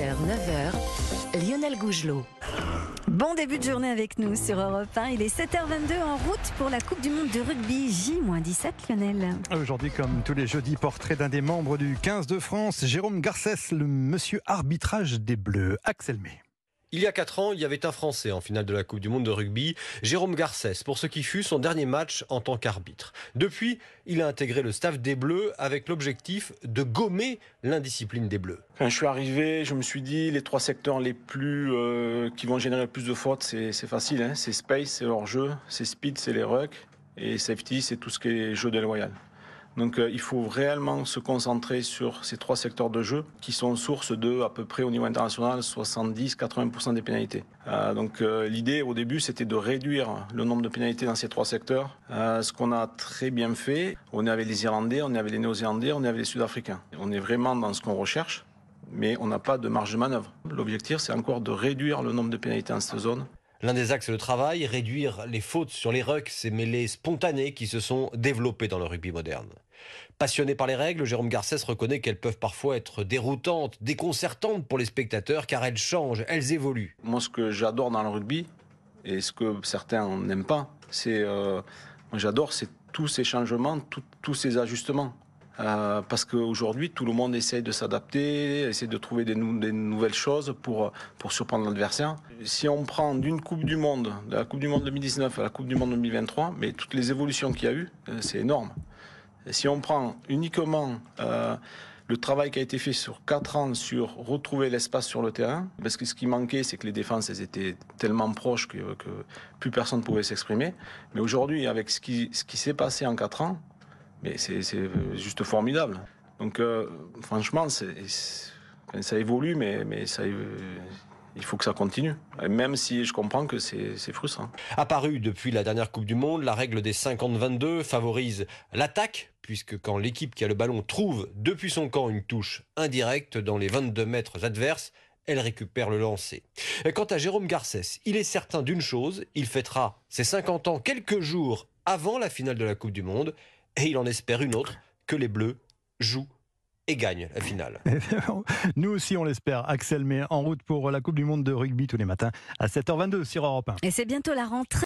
6h, 9h, Lionel Gougelot. Bon début de journée avec nous sur Europe 1. Il est 7h22 en route pour la Coupe du Monde de rugby J-17 Lionel. Aujourd'hui, comme tous les jeudis, portrait d'un des membres du 15 de France, Jérôme Garcès, le monsieur arbitrage des Bleus. Axel May. Il y a 4 ans, il y avait un Français en finale de la Coupe du Monde de rugby, Jérôme Garcès, pour ce qui fut son dernier match en tant qu'arbitre. Depuis, il a intégré le staff des Bleus avec l'objectif de gommer l'indiscipline des Bleus. Quand je suis arrivé, je me suis dit les trois secteurs les plus euh, qui vont générer le plus de fautes, c'est facile. Hein. c'est space, c'est leur jeu, c'est speed, c'est les rucks, et safety, c'est tout ce qui est jeu déloyal. Donc euh, il faut réellement se concentrer sur ces trois secteurs de jeu qui sont source de, à peu près au niveau international, 70-80% des pénalités. Euh, donc euh, l'idée au début, c'était de réduire le nombre de pénalités dans ces trois secteurs. ce qu'on a très bien fait, on est avec les Irlandais, on est avec les Néo-Zélandais, on est avec les Sud-Africains. On est vraiment dans ce qu'on recherche mais on n'a pas de marge de manœuvre. L'objectif, c'est encore de réduire le nombre de pénalités dans cette zone L'un des axes de travail, réduire les fautes sur les rucks, ces mêlées spontanées qui se sont développées dans le rugby moderne. Passionné par les règles, Jérôme Garcès reconnaît qu'elles peuvent parfois être déroutantes, déconcertantes pour les spectateurs car elles changent, elles évoluent. Moi, ce que j'adore dans le rugby, et ce que certains n'aiment pas, c'est. Euh, j'adore, c'est tous ces changements, tous ces ajustements. Euh, parce qu'aujourd'hui, tout le monde essaie de s'adapter, essaie de trouver des, nouvelles choses pour, pour surprendre l'adversaire. Si on prend d'une Coupe du Monde, de la Coupe du Monde 2019 à la Coupe du Monde 2023, mais toutes les évolutions qu'il y a eu, euh, c'est énorme. si on prend uniquement euh, le travail qui a été fait sur 4 ans sur retrouver l'espace sur le terrain, parce que ce qui manquait, c'est que les défenses étaient tellement proches que, plus personne ne pouvait s'exprimer. Mais aujourd'hui, avec ce qui, ce qui s'est passé en 4 ans, mais c'est juste formidable. Donc, euh, franchement, ça évolue, mais, ça, il faut que ça continue. Même si je comprends que c'est frustrant. Apparu depuis la dernière Coupe du Monde, la règle des 50-22 favorise l'attaque, puisque quand l'équipe qui a le ballon trouve depuis son camp une touche indirecte dans les 22 mètres adverses, elle récupère le lancer. Quant à Jérôme Garcès, il est certain d'une chose, il fêtera ses 50 ans quelques jours avant la finale de la Coupe du Monde et il en espère une autre, que les Bleus jouent et gagnent la finale. Nous aussi, on l'espère. Axel, mais en route pour la Coupe du Monde de rugby tous les matins à 7h22 sur Europe 1. Et c'est bientôt la rentrée.